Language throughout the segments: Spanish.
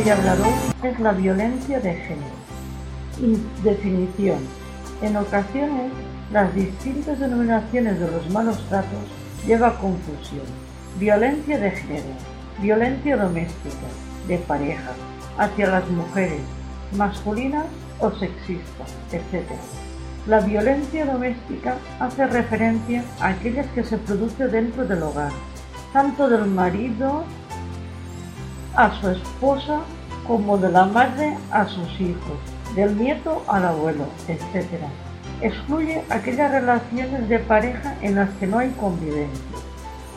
es la violencia de género. Definición. En ocasiones, las distintas denominaciones de los malos tratos lleva a confusión. Violencia de género, violencia doméstica, de pareja, hacia las mujeres, masculinas o sexistas, etc. La violencia doméstica hace referencia a aquellas que se produce dentro del hogar, tanto del marido a su esposa como de la madre a sus hijos, del nieto al abuelo, etc. Excluye aquellas relaciones de pareja en las que no hay convivencia.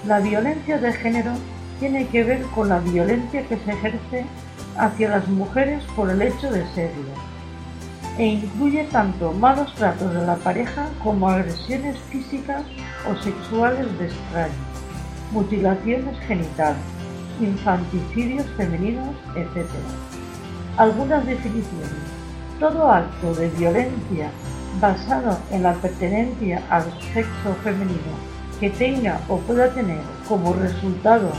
La violencia de género tiene que ver con la violencia que se ejerce hacia las mujeres por el hecho de serlo, e incluye tanto malos tratos de la pareja como agresiones físicas o sexuales de extraños, mutilaciones genitales, infanticidios femeninos, etc. Algunas definiciones. Todo acto de violencia basado en la pertenencia al sexo femenino que tenga o pueda tener como resultado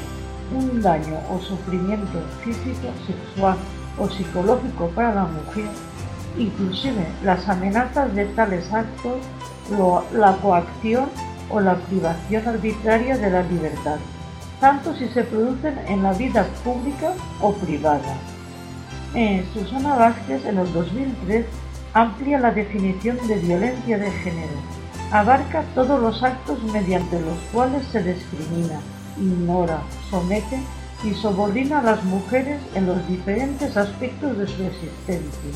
un daño o sufrimiento físico, sexual o psicológico para la mujer, inclusive las amenazas de tales actos, la coacción o la privación arbitraria de la libertad tanto si se producen en la vida pública o privada. Susana Vázquez en el 2003 amplia la definición de violencia de género. Abarca todos los actos mediante los cuales se discrimina, ignora, somete y subordina a las mujeres en los diferentes aspectos de su existencia,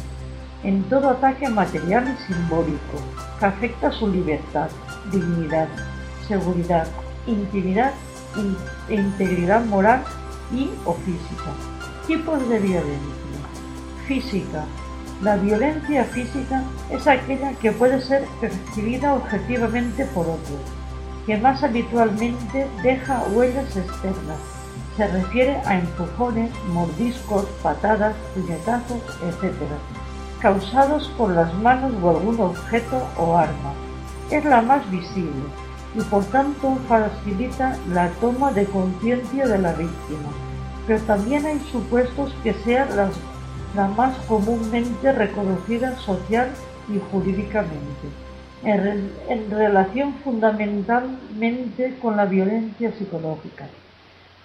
en todo ataque material y simbólico que afecta su libertad, dignidad, seguridad, intimidad e integridad moral y o física. Tipos de violencia. Física. La violencia física es aquella que puede ser percibida objetivamente por otros, que más habitualmente deja huellas externas. Se refiere a empujones, mordiscos, patadas, puñetazos, etc., causados por las manos o algún objeto o arma. Es la más visible, y por tanto facilita la toma de conciencia de la víctima. Pero también hay supuestos que sean las, la más comúnmente reconocidas social y jurídicamente, en, en relación fundamentalmente con la violencia psicológica.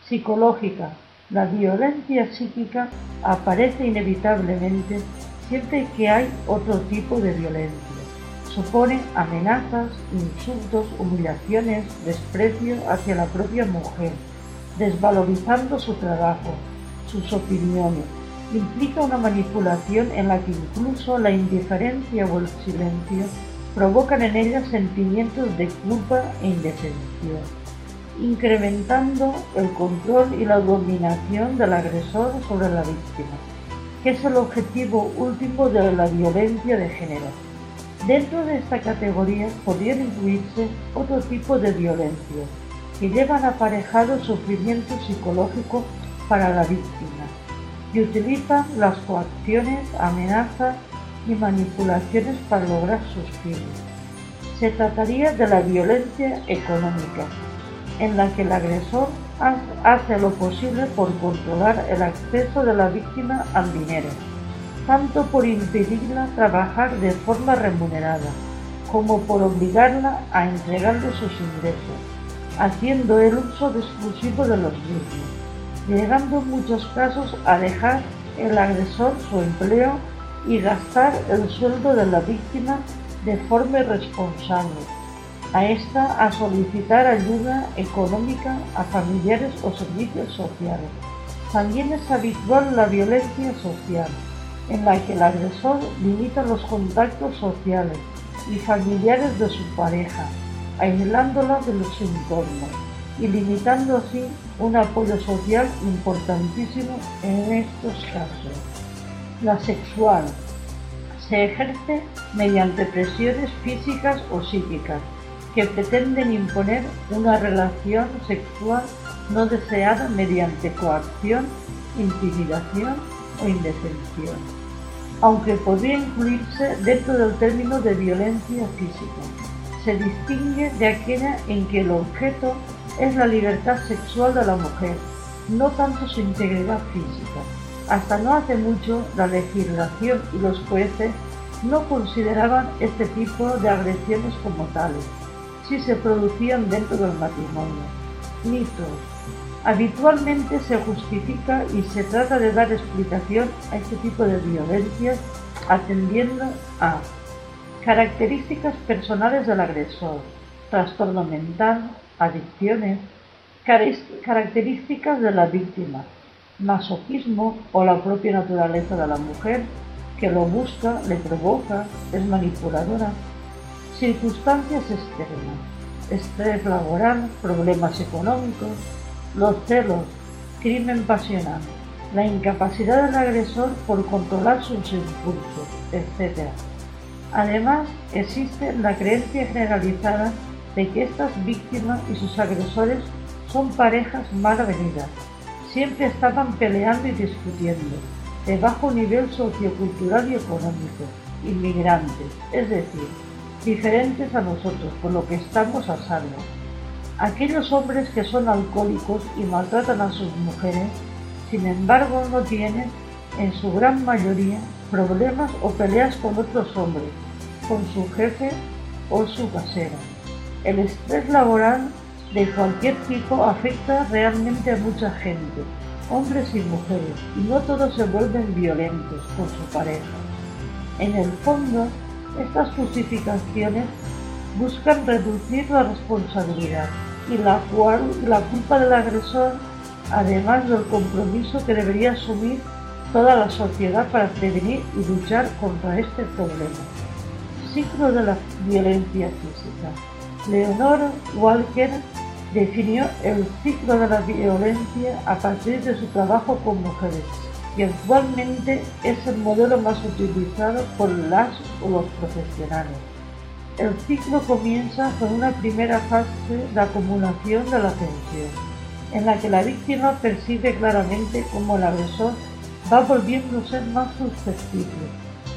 Psicológica. La violencia psíquica aparece inevitablemente siempre que hay otro tipo de violencia supone amenazas, insultos, humillaciones, desprecio hacia la propia mujer, desvalorizando su trabajo, sus opiniones. Implica una manipulación en la que incluso la indiferencia o el silencio provocan en ella sentimientos de culpa e indefensión, incrementando el control y la dominación del agresor sobre la víctima, que es el objetivo último de la violencia de género Dentro de esta categoría podrían incluirse otro tipo de violencia, que llevan aparejado sufrimiento psicológico para la víctima y utilizan las coacciones, amenazas y manipulaciones para lograr sus fines. Se trataría de la violencia económica, en la que el agresor hace lo posible por controlar el acceso de la víctima al dinero tanto por impedirla trabajar de forma remunerada, como por obligarla a entregarle sus ingresos, haciendo el uso exclusivo de los mismos, llegando en muchos casos a dejar el agresor su empleo y gastar el sueldo de la víctima de forma irresponsable, a esta a solicitar ayuda económica a familiares o servicios sociales. También es habitual la violencia social, en la que el agresor limita los contactos sociales y familiares de su pareja, aislándola de los entornos y limitando así un apoyo social importantísimo en estos casos. La sexual. se ejerce mediante presiones físicas o psíquicas que pretenden imponer una relación sexual no deseada mediante coacción, intimidación o indefensión, aunque podría incluirse dentro del término de violencia física. Se distingue de aquella en que el objeto es la libertad sexual de la mujer, no tanto su integridad física. Hasta no hace mucho, la legislación y los jueces no consideraban este tipo de agresiones como tales, si se producían dentro del matrimonio. Mitos. Habitualmente se justifica y se trata de dar explicación a este tipo de violencias atendiendo a características personales del agresor, trastorno mental, adicciones, características de la víctima, masoquismo o la propia naturaleza de la mujer que lo busca, le provoca, es manipuladora, circunstancias externas, estrés laboral, problemas económicos, los celos, crimen pasional, la incapacidad del agresor por controlar sus impulsos, etc. Además, existe la creencia generalizada de que estas víctimas y sus agresores son parejas mal avenidas. Siempre estaban peleando y discutiendo, de bajo nivel sociocultural y económico, inmigrantes, es decir, diferentes a nosotros, por lo que estamos a salvo. Aquellos hombres que son alcohólicos y maltratan a sus mujeres, sin embargo, no tienen, en su gran mayoría, problemas o peleas con otros hombres, con su jefe o su casera. El estrés laboral de cualquier tipo afecta realmente a mucha gente, hombres y mujeres, y no todos se vuelven violentos con su pareja. En el fondo, estas justificaciones buscan reducir la responsabilidad y la, culpa del agresor, además del compromiso que debería asumir toda la sociedad para prevenir y luchar contra este problema. Ciclo de la violencia física. Leonor Walker definió el ciclo de la violencia a partir de su trabajo con mujeres y actualmente es el modelo más utilizado por las o los profesionales. El ciclo comienza con una primera fase de acumulación de la tensión, en la que la víctima percibe claramente cómo el agresor va volviéndose más susceptible,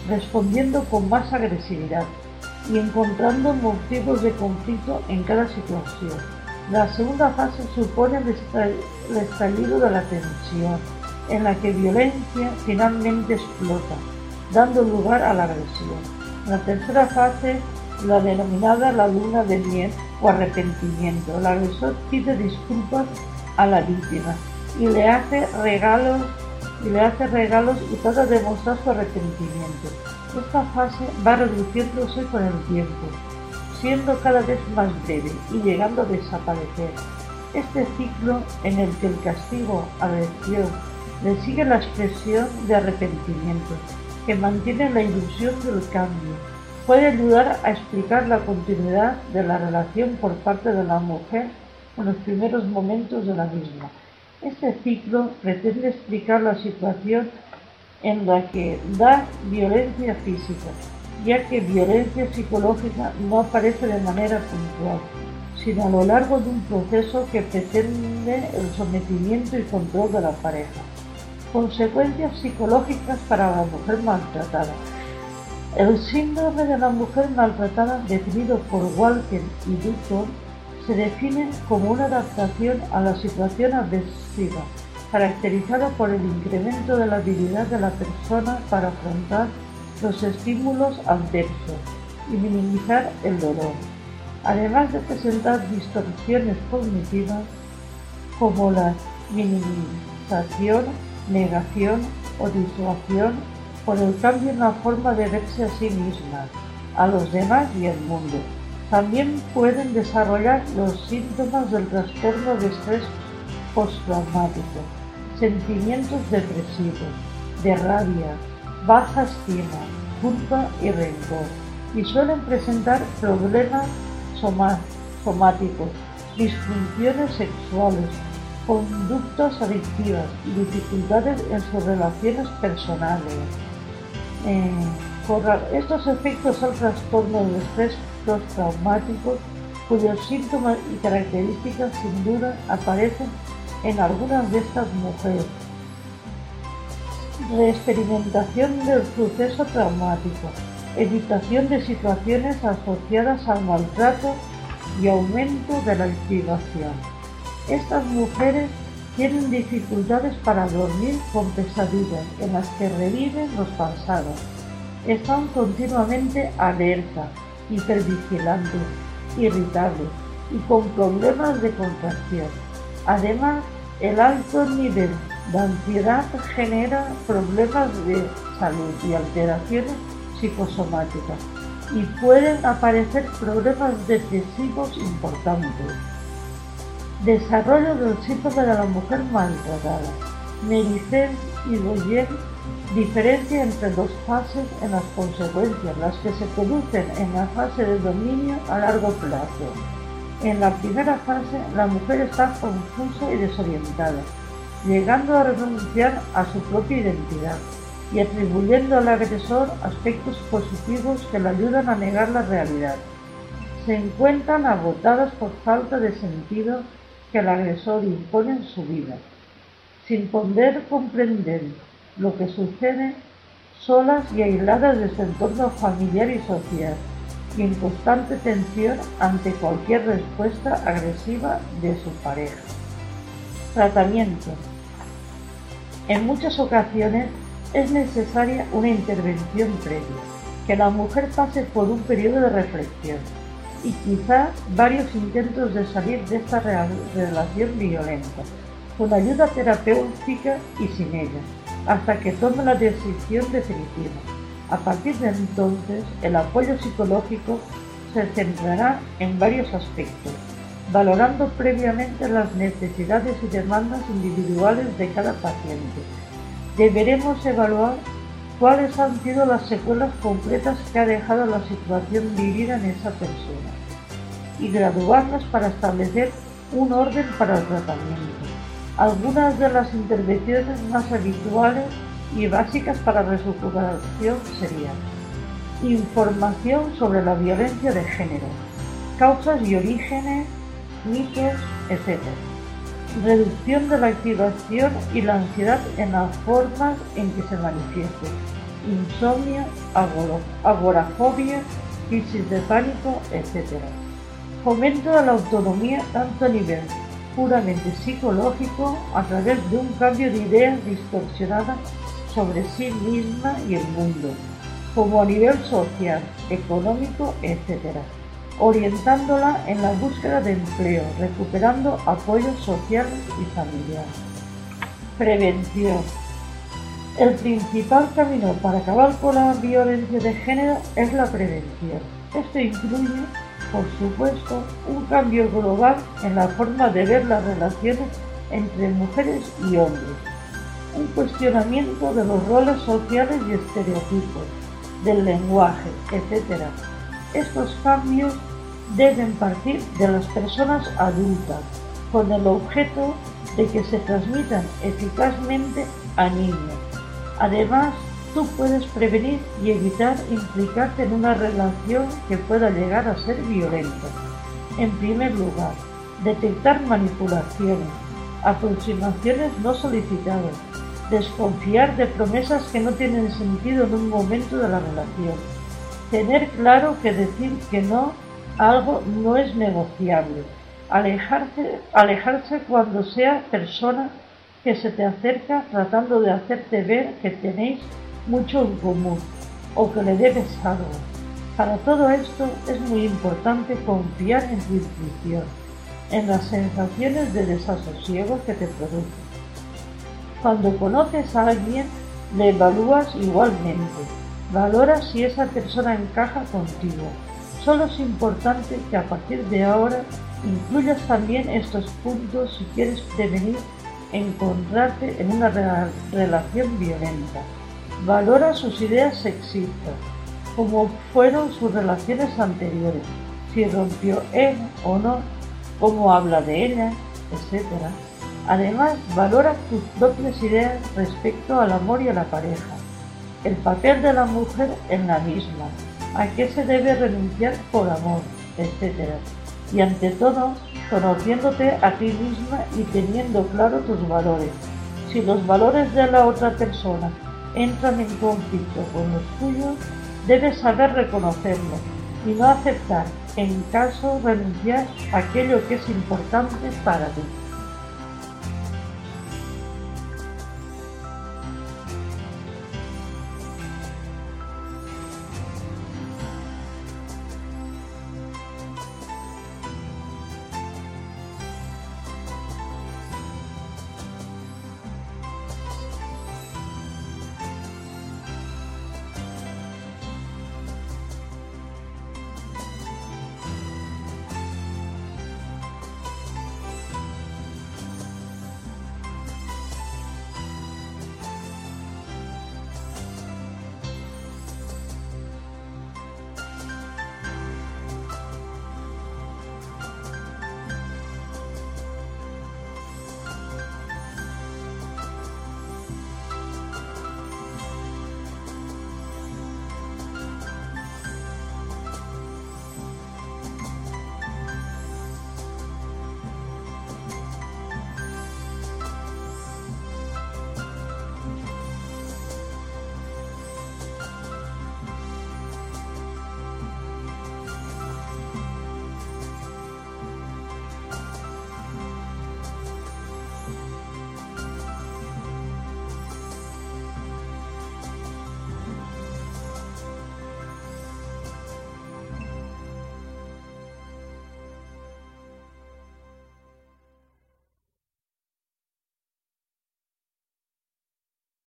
respondiendo con más agresividad y encontrando motivos de conflicto en cada situación. La segunda fase supone el estallido de la tensión, en la que violencia finalmente explota, dando lugar a la agresión. La tercera fase, la denominada la luna de miel o arrepentimiento. El agresor pide disculpas a la víctima y le hace regalos y le hace regalos y trata de mostrar su arrepentimiento. Esta fase va reduciéndose con el tiempo, siendo cada vez más breve y llegando a desaparecer. Este ciclo en el que el castigo, agresión, le sigue la expresión de arrepentimiento, que mantiene la ilusión del cambio. Puede ayudar a explicar la continuidad de la relación por parte de la mujer en los primeros momentos de la misma. Este ciclo pretende explicar la situación en la que da violencia física, ya que violencia psicológica no aparece de manera puntual, sino a lo largo de un proceso que pretende el sometimiento y control de la pareja. Consecuencias psicológicas para la mujer maltratada. El síndrome de la mujer maltratada, definido por Walker y Dutton, se define como una adaptación a la situación agresiva, caracterizada por el incremento de la habilidad de la persona para afrontar los estímulos adversos y minimizar el dolor, además de presentar distorsiones cognitivas como la minimización negación o disuasión por el cambio en la forma de verse a sí misma, a los demás y al mundo. También pueden desarrollar los síntomas del trastorno de estrés postraumático, sentimientos depresivos, de rabia, baja estima, culpa y rencor, y suelen presentar problemas somáticos, disfunciones sexuales, conductas adictivas y dificultades en sus relaciones personales. Eh, estos efectos al trastorno de estrés postraumático, cuyos síntomas y características sin duda aparecen en algunas de estas mujeres. Reexperimentación del proceso traumático, evitación de situaciones asociadas al maltrato y aumento de la activación. Estas mujeres tienen dificultades para dormir con pesadillas en las que reviven los pasados. Están continuamente alerta, hipervigilantes, irritables y con problemas de contracción. Además, el alto nivel de ansiedad genera problemas de salud y alteraciones psicosomáticas y pueden aparecer problemas depresivos importantes. Desarrollo del síndrome de la mujer maltratada. Mericel y Boyer diferencia entre dos fases en las consecuencias, las que se producen en la fase de dominio a largo plazo. En la primera fase, la mujer está confusa y desorientada, llegando a renunciar a su propia identidad y atribuyendo al agresor aspectos positivos que le ayudan a negar la realidad. Se encuentran agotadas por falta de sentido que el agresor impone en su vida, sin poder comprender lo que sucede solas y aisladas de su entorno familiar y social, y en constante tensión ante cualquier respuesta agresiva de su pareja. Tratamiento. En muchas ocasiones es necesaria una intervención previa, que la mujer pase por un periodo de reflexión y quizá varios intentos de salir de esta relación violenta, con ayuda terapéutica y sin ella, hasta que tome la decisión definitiva. A partir de entonces, el apoyo psicológico se centrará en varios aspectos, valorando previamente las necesidades y demandas individuales de cada paciente deberemos evaluar cuáles han sido las secuelas concretas que ha dejado la situación vivida en esa persona y graduarlas para establecer un orden para el tratamiento. Algunas de las intervenciones más habituales y básicas para la recuperación serían información sobre la violencia de género, causas y orígenes, mitos, etc reducción de la activación y la ansiedad en las formas en que se manifieste, insomnio, agorafobia, crisis de pánico, etc. Fomento de la autonomía tanto a nivel puramente psicológico a través de un cambio de ideas distorsionadas sobre sí misma y el mundo, como a nivel social, económico, etc orientándola en la búsqueda de empleo, recuperando apoyo social y familiar. Prevención. El principal camino para acabar con la violencia de género es la prevención. Esto incluye, por supuesto, un cambio global en la forma de ver las relaciones entre mujeres y hombres, un cuestionamiento de los roles sociales y estereotipos, del lenguaje, etc estos cambios deben partir de las personas adultas con el objeto de que se transmitan eficazmente a niños. Además, tú puedes prevenir y evitar implicarte en una relación que pueda llegar a ser violenta. En primer lugar, detectar manipulaciones, aproximaciones no solicitadas, desconfiar de promesas que no tienen sentido en un momento de la relación Tener claro que decir que no algo no es negociable. Alejarse, alejarse cuando sea persona que se te acerca tratando de hacerte ver que tenéis mucho en común o que le debes algo. Para todo esto es muy importante confiar en tu intuición, en las sensaciones de desasosiego que te producen. Cuando conoces a alguien, le evalúas igualmente Valora si esa persona encaja contigo. Solo es importante que a partir de ahora incluyas también estos puntos si quieres prevenir encontrarte en una relación violenta. Valora sus ideas sexistas, como fueron sus relaciones anteriores, si rompió él o no, cómo habla de ella, etc. Además, valora tus propias ideas respecto al amor y a la pareja el papel de la mujer en la misma, a qué se debe renunciar por amor, etc. Y ante todo, conociéndote a ti misma y teniendo claro tus valores. Si los valores de la otra persona entran en conflicto con los tuyos, debes saber reconocerlo y no aceptar, en caso renunciar a aquello que es importante para ti.